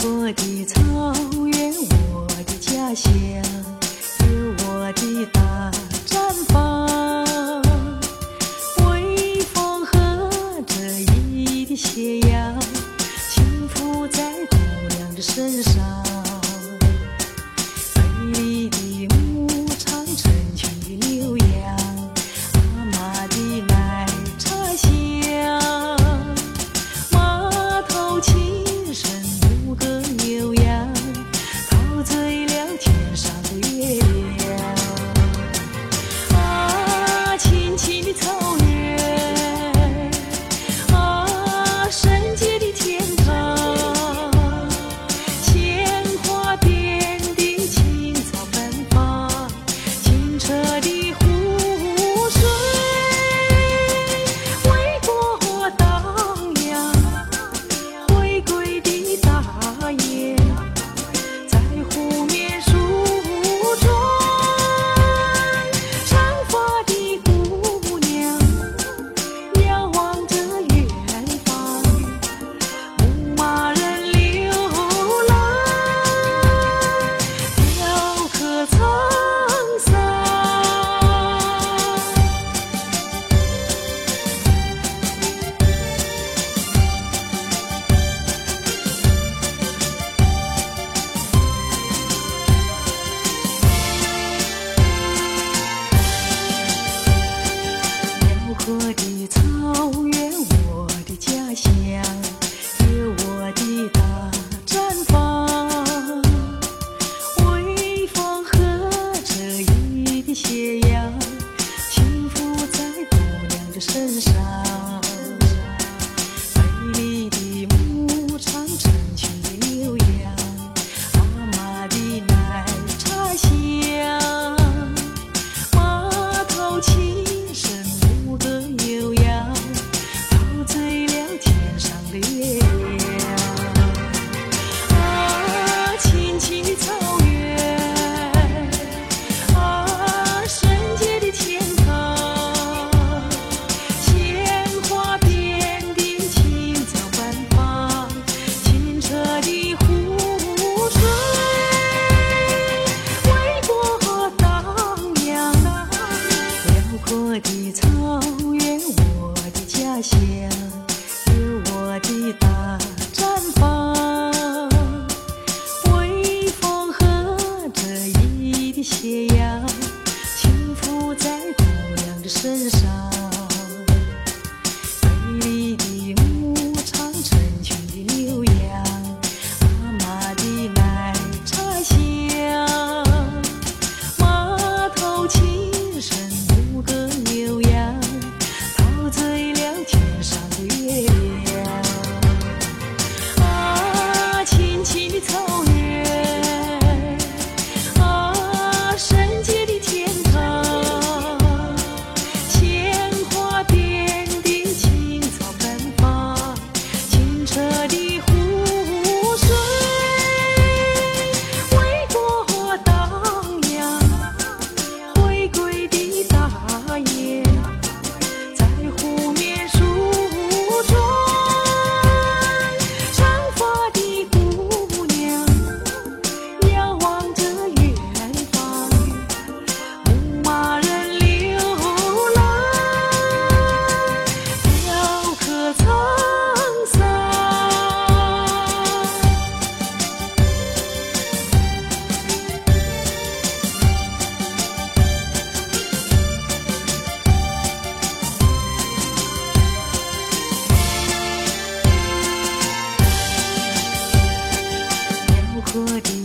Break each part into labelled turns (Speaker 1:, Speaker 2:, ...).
Speaker 1: 阔的草原我的家乡。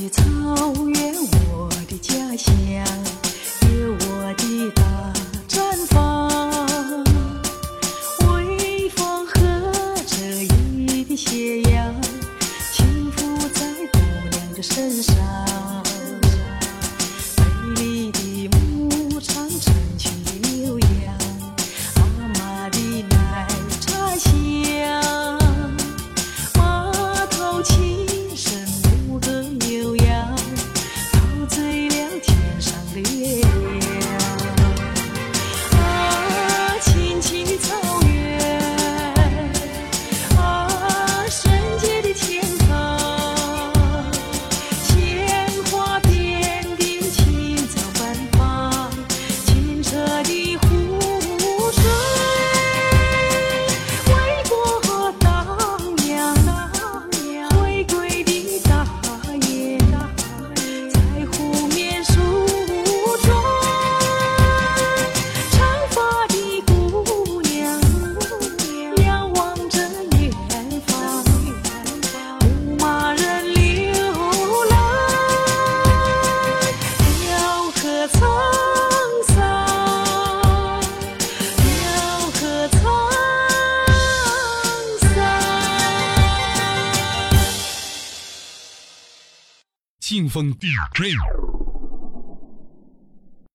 Speaker 1: 草原我的家乡有我的大毡房微风和着伊的斜阳轻拂在姑娘的身上。
Speaker 2: 风 dj